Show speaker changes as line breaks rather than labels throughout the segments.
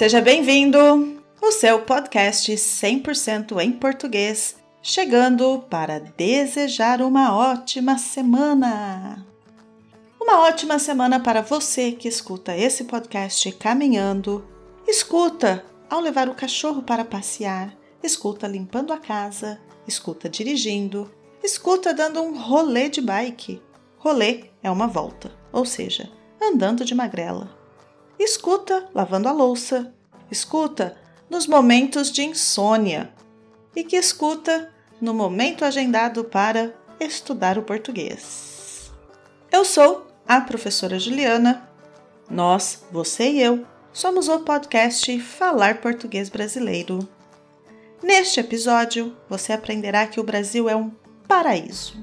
Seja bem-vindo! O seu podcast 100% em português, chegando para desejar uma ótima semana! Uma ótima semana para você que escuta esse podcast caminhando, escuta ao levar o cachorro para passear, escuta limpando a casa, escuta dirigindo, escuta dando um rolê de bike. Rolê é uma volta, ou seja, andando de magrela. Escuta lavando a louça, escuta nos momentos de insônia e que escuta no momento agendado para estudar o português. Eu sou a professora Juliana. Nós, você e eu, somos o podcast Falar Português Brasileiro. Neste episódio, você aprenderá que o Brasil é um paraíso.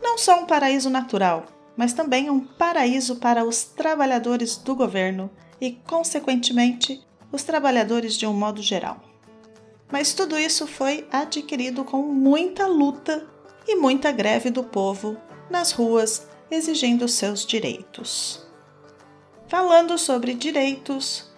Não só um paraíso natural, mas também um paraíso para os trabalhadores do governo e, consequentemente, os trabalhadores de um modo geral. Mas tudo isso foi adquirido com muita luta e muita greve do povo nas ruas exigindo seus direitos. Falando sobre direitos,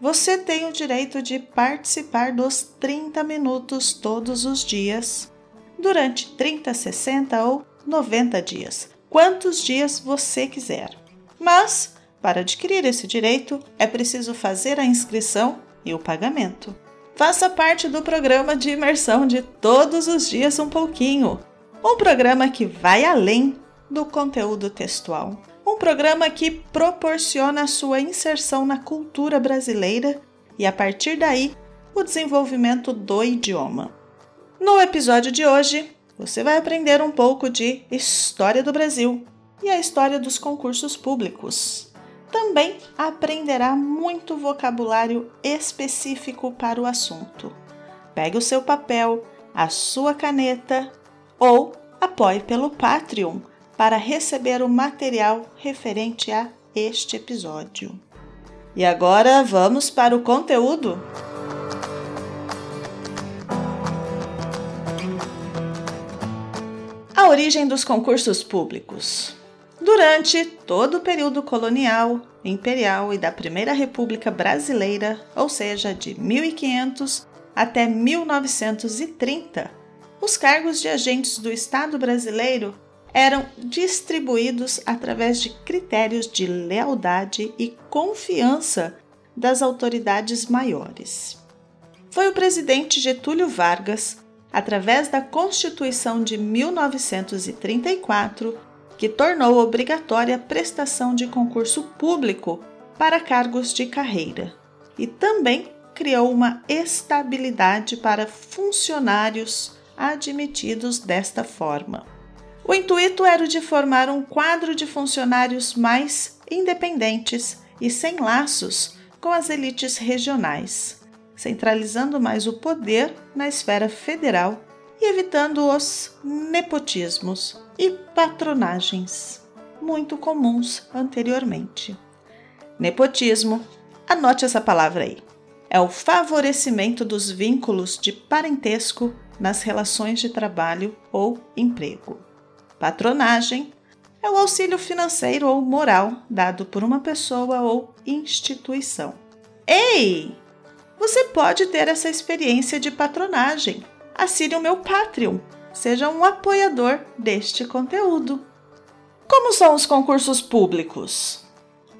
você tem o direito de participar dos 30 minutos todos os dias, durante 30, 60 ou 90 dias, quantos dias você quiser. Mas, para adquirir esse direito, é preciso fazer a inscrição e o pagamento. Faça parte do programa de imersão de todos os dias um pouquinho, um programa que vai além do conteúdo textual. Um programa que proporciona a sua inserção na cultura brasileira e, a partir daí, o desenvolvimento do idioma. No episódio de hoje, você vai aprender um pouco de história do Brasil e a história dos concursos públicos. Também aprenderá muito vocabulário específico para o assunto. Pegue o seu papel, a sua caneta ou apoie pelo Patreon para receber o material referente a este episódio. E agora vamos para o conteúdo? A origem dos concursos públicos. Durante todo o período colonial, imperial e da Primeira República Brasileira, ou seja, de 1500 até 1930, os cargos de agentes do Estado brasileiro eram distribuídos através de critérios de lealdade e confiança das autoridades maiores. Foi o presidente Getúlio Vargas, através da Constituição de 1934, que tornou obrigatória a prestação de concurso público para cargos de carreira e também criou uma estabilidade para funcionários admitidos desta forma. O intuito era o de formar um quadro de funcionários mais independentes e sem laços com as elites regionais, centralizando mais o poder na esfera federal e evitando os nepotismos e patronagens muito comuns anteriormente. Nepotismo, anote essa palavra aí, é o favorecimento dos vínculos de parentesco nas relações de trabalho ou emprego. Patronagem é o auxílio financeiro ou moral dado por uma pessoa ou instituição. Ei! Você pode ter essa experiência de patronagem. Assine o meu Patreon. Seja um apoiador deste conteúdo. Como são os concursos públicos?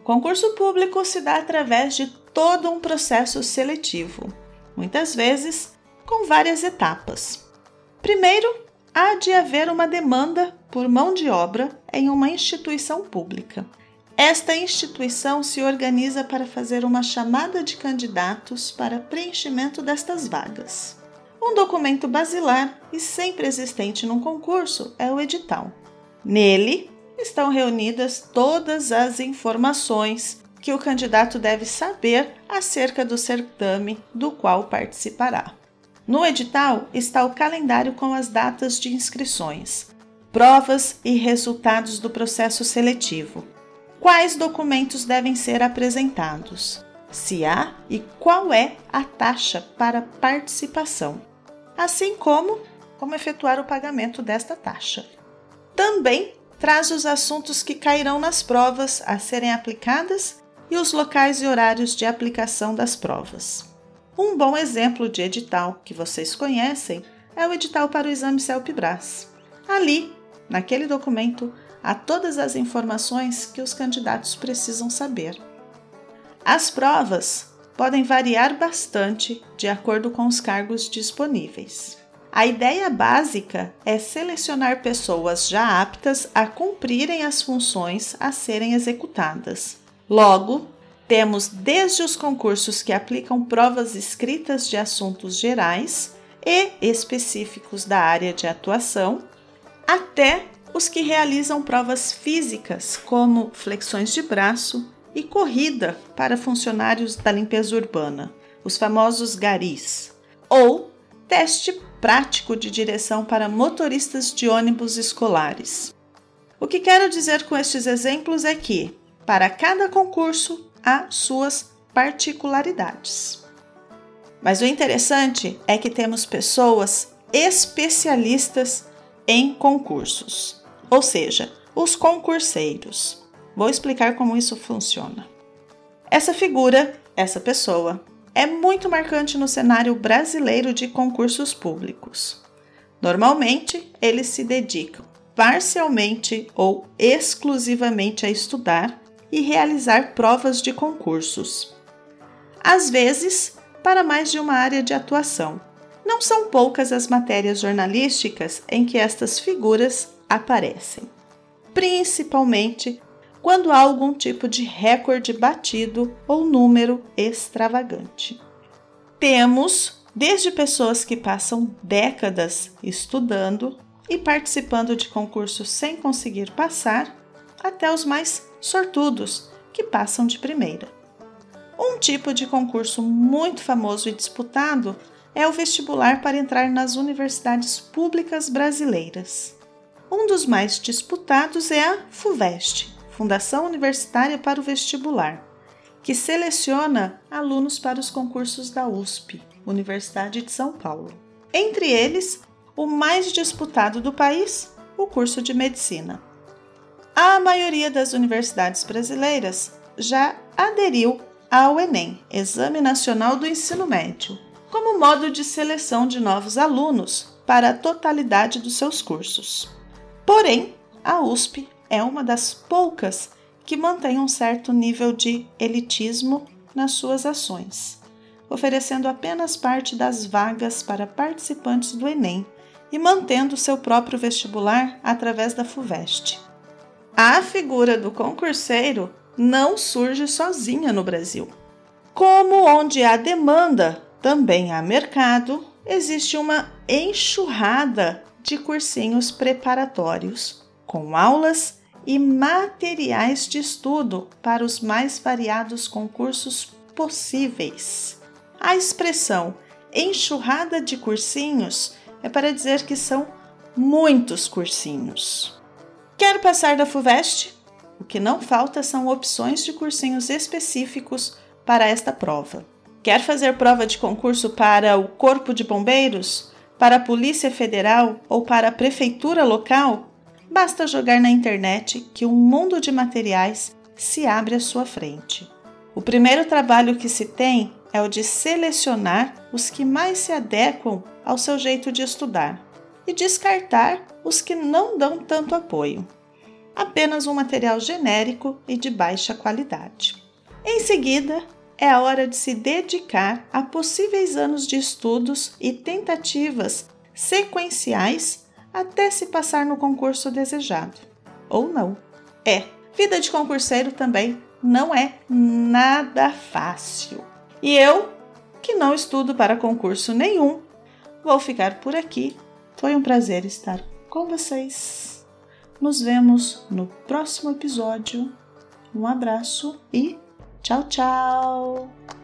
Concurso público se dá através de todo um processo seletivo, muitas vezes com várias etapas. Primeiro, há de haver uma demanda por mão de obra em uma instituição pública. Esta instituição se organiza para fazer uma chamada de candidatos para preenchimento destas vagas. Um documento basilar e sempre existente num concurso é o edital. Nele estão reunidas todas as informações que o candidato deve saber acerca do certame do qual participará. No edital está o calendário com as datas de inscrições, provas e resultados do processo seletivo. Quais documentos devem ser apresentados? Se há e qual é a taxa para participação, assim como como efetuar o pagamento desta taxa. Também traz os assuntos que cairão nas provas a serem aplicadas e os locais e horários de aplicação das provas. Um bom exemplo de edital que vocês conhecem é o edital para o exame CELPE-BRAS. Ali, naquele documento, há todas as informações que os candidatos precisam saber. As provas podem variar bastante de acordo com os cargos disponíveis. A ideia básica é selecionar pessoas já aptas a cumprirem as funções a serem executadas. Logo, temos desde os concursos que aplicam provas escritas de assuntos gerais e específicos da área de atuação, até os que realizam provas físicas, como flexões de braço e corrida para funcionários da limpeza urbana, os famosos garis, ou teste prático de direção para motoristas de ônibus escolares. O que quero dizer com estes exemplos é que, para cada concurso, há suas particularidades. Mas o interessante é que temos pessoas especialistas em concursos, ou seja, os concurseiros. Vou explicar como isso funciona. Essa figura, essa pessoa, é muito marcante no cenário brasileiro de concursos públicos. Normalmente, eles se dedicam parcialmente ou exclusivamente a estudar e realizar provas de concursos. Às vezes, para mais de uma área de atuação. Não são poucas as matérias jornalísticas em que estas figuras aparecem, principalmente quando há algum tipo de recorde batido ou número extravagante. Temos desde pessoas que passam décadas estudando e participando de concursos sem conseguir passar, até os mais sortudos, que passam de primeira. Um tipo de concurso muito famoso e disputado é o vestibular para entrar nas universidades públicas brasileiras. Um dos mais disputados é a FUVEST, Fundação Universitária para o Vestibular, que seleciona alunos para os concursos da USP, Universidade de São Paulo. Entre eles, o mais disputado do país, o curso de medicina. A maioria das universidades brasileiras já aderiu ao Enem, Exame Nacional do Ensino Médio, como modo de seleção de novos alunos para a totalidade dos seus cursos. Porém, a USP é uma das poucas que mantém um certo nível de elitismo nas suas ações, oferecendo apenas parte das vagas para participantes do Enem e mantendo seu próprio vestibular através da FUVEST. A figura do concurseiro não surge sozinha no Brasil. Como onde há demanda, também há mercado, existe uma enxurrada de cursinhos preparatórios, com aulas e materiais de estudo para os mais variados concursos possíveis. A expressão enxurrada de cursinhos é para dizer que são muitos cursinhos. Quero passar da FUVEST? O que não falta são opções de cursinhos específicos para esta prova. Quer fazer prova de concurso para o Corpo de Bombeiros, para a Polícia Federal ou para a Prefeitura local? Basta jogar na internet que um mundo de materiais se abre à sua frente. O primeiro trabalho que se tem é o de selecionar os que mais se adequam ao seu jeito de estudar e descartar os que não dão tanto apoio. Apenas um material genérico e de baixa qualidade. Em seguida, é a hora de se dedicar a possíveis anos de estudos e tentativas sequenciais até se passar no concurso desejado. Ou não. É, vida de concurseiro também não é nada fácil. E eu, que não estudo para concurso nenhum, vou ficar por aqui foi um prazer estar com vocês. Nos vemos no próximo episódio. Um abraço e tchau, tchau!